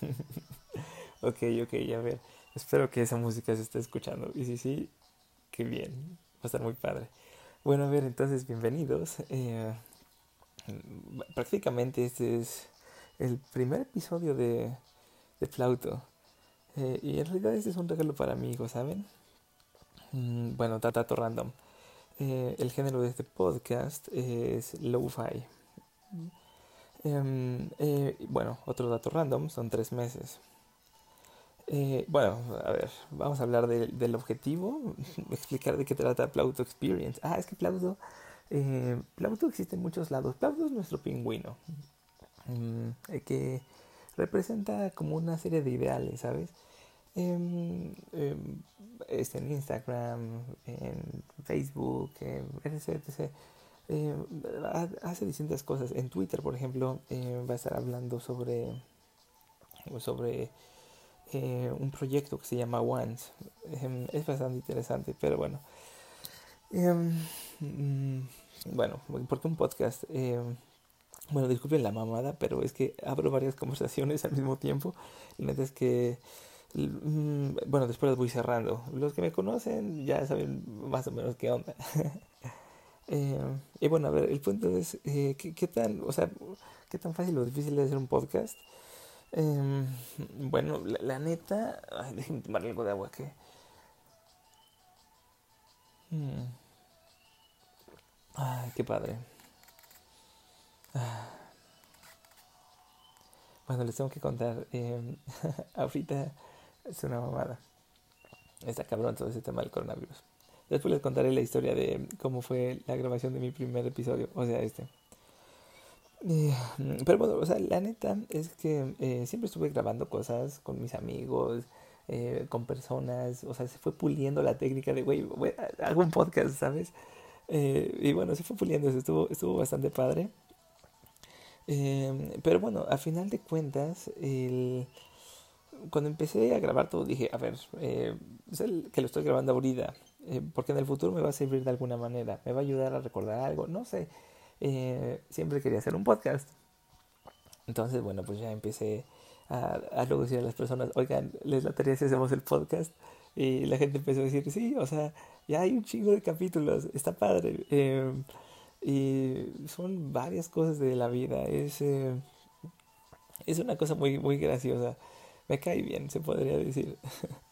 ok, ok, a ver. Espero que esa música se esté escuchando. Y si sí, qué bien. Va a estar muy padre. Bueno, a ver, entonces, bienvenidos. Eh, prácticamente este es el primer episodio de, de Flauto. Eh, y en realidad este es un regalo para mi hijo, ¿saben? Mm, bueno, dato random. Eh, el género de este podcast es lo-fi. Em, eh, bueno, otro dato random, son tres meses. Eh, bueno, a ver, vamos a hablar del objetivo, explicar de qué trata Plauto Experience. Ah, es que Plauto, eh, Plauto existe en muchos lados. Plauto es nuestro pingüino, mm, que representa como una serie de ideales, ¿sabes? Em, em, este, en Instagram, en Facebook, etc, etc. Eh, hace distintas cosas. En Twitter, por ejemplo, eh, va a estar hablando sobre, sobre eh, un proyecto que se llama Once. Em, es bastante interesante, pero bueno. Em, mm, bueno, ¿por qué un podcast? Em, bueno, disculpen la mamada, pero es que abro varias conversaciones al mismo tiempo. La es que mm, bueno, después las voy cerrando. Los que me conocen ya saben más o menos qué onda. Eh, y bueno, a ver, el punto es, eh, ¿qué, tan, o sea, qué tan fácil o difícil es hacer un podcast? Eh, bueno, la, neta, ay, déjenme tomar algo de agua que... Hmm. Qué padre. Ah. Bueno, les tengo que contar. Eh, ahorita es una mamada. Está cabrón todo ese tema del coronavirus. Después les contaré la historia de cómo fue la grabación de mi primer episodio, o sea, este. Eh, pero bueno, o sea, la neta es que eh, siempre estuve grabando cosas con mis amigos, eh, con personas, o sea, se fue puliendo la técnica de, güey, hago un podcast, ¿sabes? y bueno, se fue puliendo, estuvo, estuvo bastante padre. pero bueno, a final de cuentas, el, cuando empecé a grabar todo dije, a ver, el que lo estoy grabando ahorita, eh, porque en el futuro me va a servir de alguna manera, me va a ayudar a recordar algo, no sé. Eh, siempre quería hacer un podcast. Entonces, bueno, pues ya empecé a, a luego decir a las personas, oigan, les la tarea si hacemos el podcast. Y la gente empezó a decir, sí, o sea, ya hay un chingo de capítulos, está padre. Eh, y son varias cosas de la vida, es, es una cosa muy, muy graciosa. Me cae bien, se podría decir.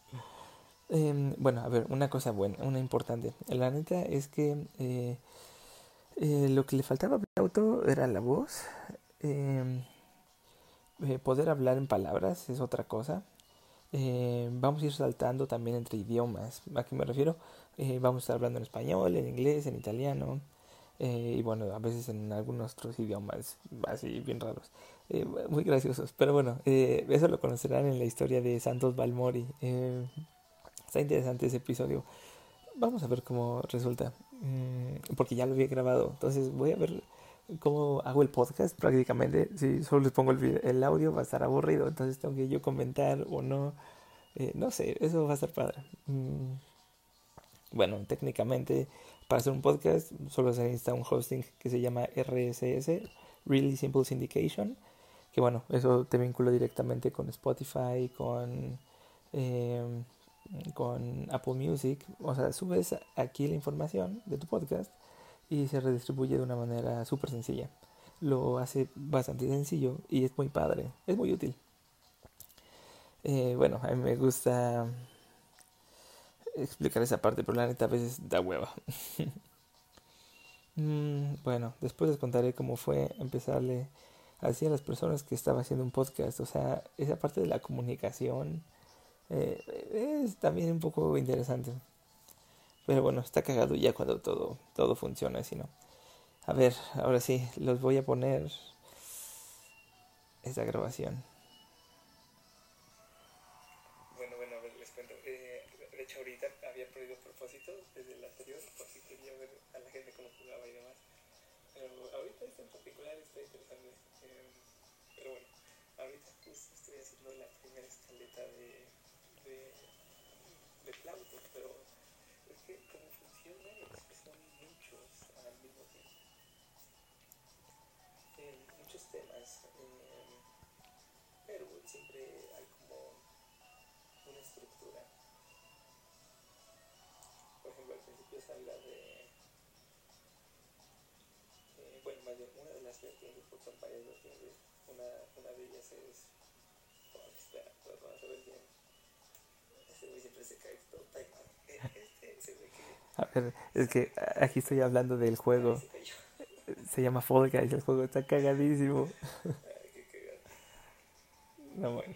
Eh, bueno, a ver, una cosa buena, una importante. La neta es que eh, eh, lo que le faltaba a auto era la voz. Em, eh, poder hablar en palabras es otra cosa. Em, vamos a ir saltando también entre idiomas. ¿A qué me refiero? Eh, vamos a estar hablando en español, en inglés, en italiano. y bueno, a veces en algunos otros idiomas así bien raros. muy graciosos. Pero bueno, eso lo conocerán en la historia de Santos Balmori. Está interesante ese episodio. Vamos a ver cómo resulta. Mm, porque ya lo había grabado. Entonces voy a ver cómo hago el podcast prácticamente. Si solo les pongo el, el audio va a estar aburrido. Entonces tengo que yo comentar o no. Eh, no sé, eso va a estar padre. Mm, bueno, técnicamente para hacer un podcast solo se necesita un hosting que se llama RSS, Really Simple Syndication. Que bueno, eso te vincula directamente con Spotify, con... Eh, con Apple Music, o sea, subes aquí la información de tu podcast y se redistribuye de una manera súper sencilla. Lo hace bastante sencillo y es muy padre, es muy útil. Eh, bueno, a mí me gusta explicar esa parte, pero la neta a veces da hueva. Mm, bueno, después les contaré cómo fue empezarle así a las personas que estaba haciendo un podcast, o sea, esa parte de la comunicación eh, es también un poco interesante. Pero bueno, está cagado ya cuando todo, todo funciona, si no. A ver, ahora sí, los voy a poner esta grabación. Bueno, bueno, a ver, les cuento. Eh, de hecho, ahorita había perdido propósito desde el anterior, porque quería ver a la gente cómo jugaba y demás. Pero ahorita este en particular está interesante. Eh, pero bueno, ahorita justo estoy haciendo la primera escaleta de, flauto, pero es que como funciona es que son muchos al mismo tiempo. Eh, muchos temas. Eh, pero siempre hay como una estructura. Por ejemplo, al principio se habla de, eh, bueno, más bien una de las vertientes, porque son varias vertientes, una, una de ellas es, oh, espera, pues ver bien, este güey siempre se cae todo taimado. Eh, Este se ve que A ver, es que aquí estoy hablando del juego. se llama Fall Guys, el juego está cagadísimo. Ay. No, bueno.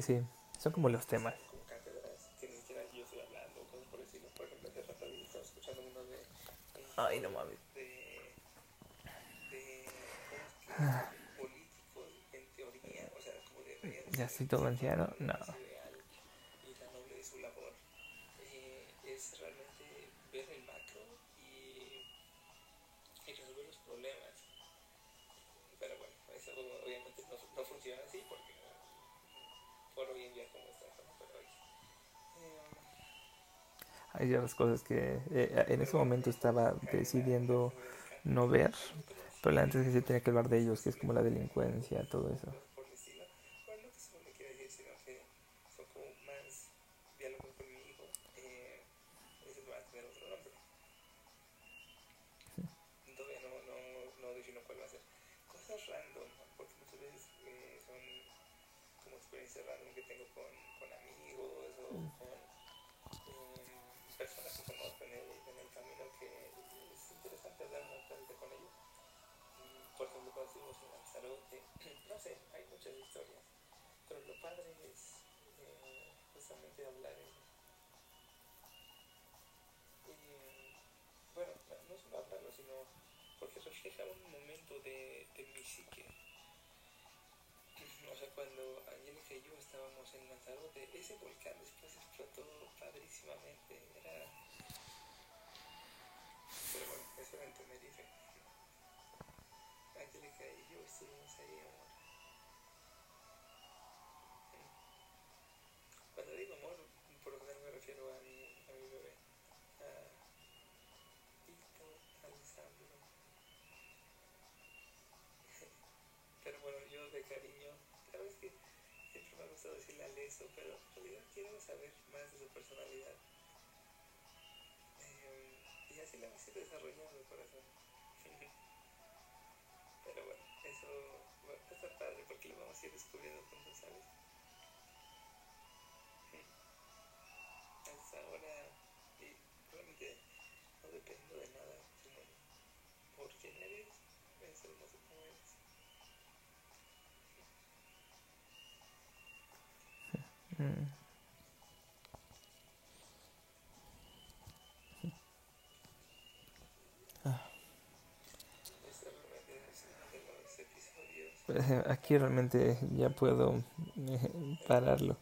Sí, son como los temas. como cátedras que Ya estoy todo anciano. No. Hay ciertas cosas que eh, en ese momento estaba decidiendo no ver, pero antes que sí tenía que hablar de ellos, que es como la delincuencia, todo eso. por el estilo. Bueno, no que eso me quiere decir, sino que son como más diálogos con mi hijo. Eh, ese va a tener otro nombre. Todavía no, no, no defino cuál va a ser. Cosas random, porque muchas veces eh, son como experiencias random que tengo con, con amigos o con eh, personas que conozco en el, en el camino que es interesante hablar tarde con ellos. Mm, Por ejemplo, cuando estuvimos en Lanzarote, no sé, hay muchas historias, pero lo padre es eh, justamente hablar en, refleja un momento de, de mi psique. O sea, cuando Angélica y yo estábamos en Lanzarote, ese volcán después explotó padrísimamente. Era. Pero bueno, eso era en Tenerife. Angélica y yo estuvimos ahí, amor. Cariño, sabes que siempre me ha gustado decirle Aleso, pero en realidad quiero saber más de su personalidad. Eh, y así la vas a ir desarrollando, corazón. Pero bueno, eso va a estar padre porque lo vamos a ir descubriendo juntos, ¿sabes? Hasta ahora, y realmente no dependo de nada, sino por quién eres, es hermoso Aquí realmente ya puedo eh, pararlo.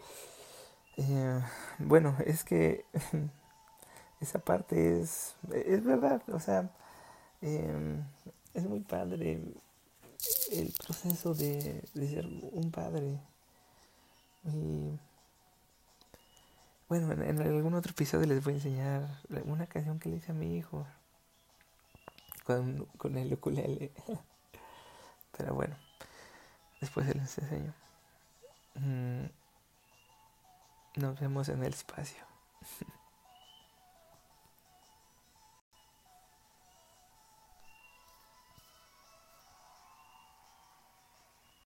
Eh, bueno, es que esa parte es, es verdad, o sea, eh, es muy padre el proceso de, ser un padre. Bueno, en, algún otro episodio les voy a enseñar una canción que le hice a mi hijo con, con el ukulele. Pero bueno, después se les enseño. Mm, Nos vemos en el espacio.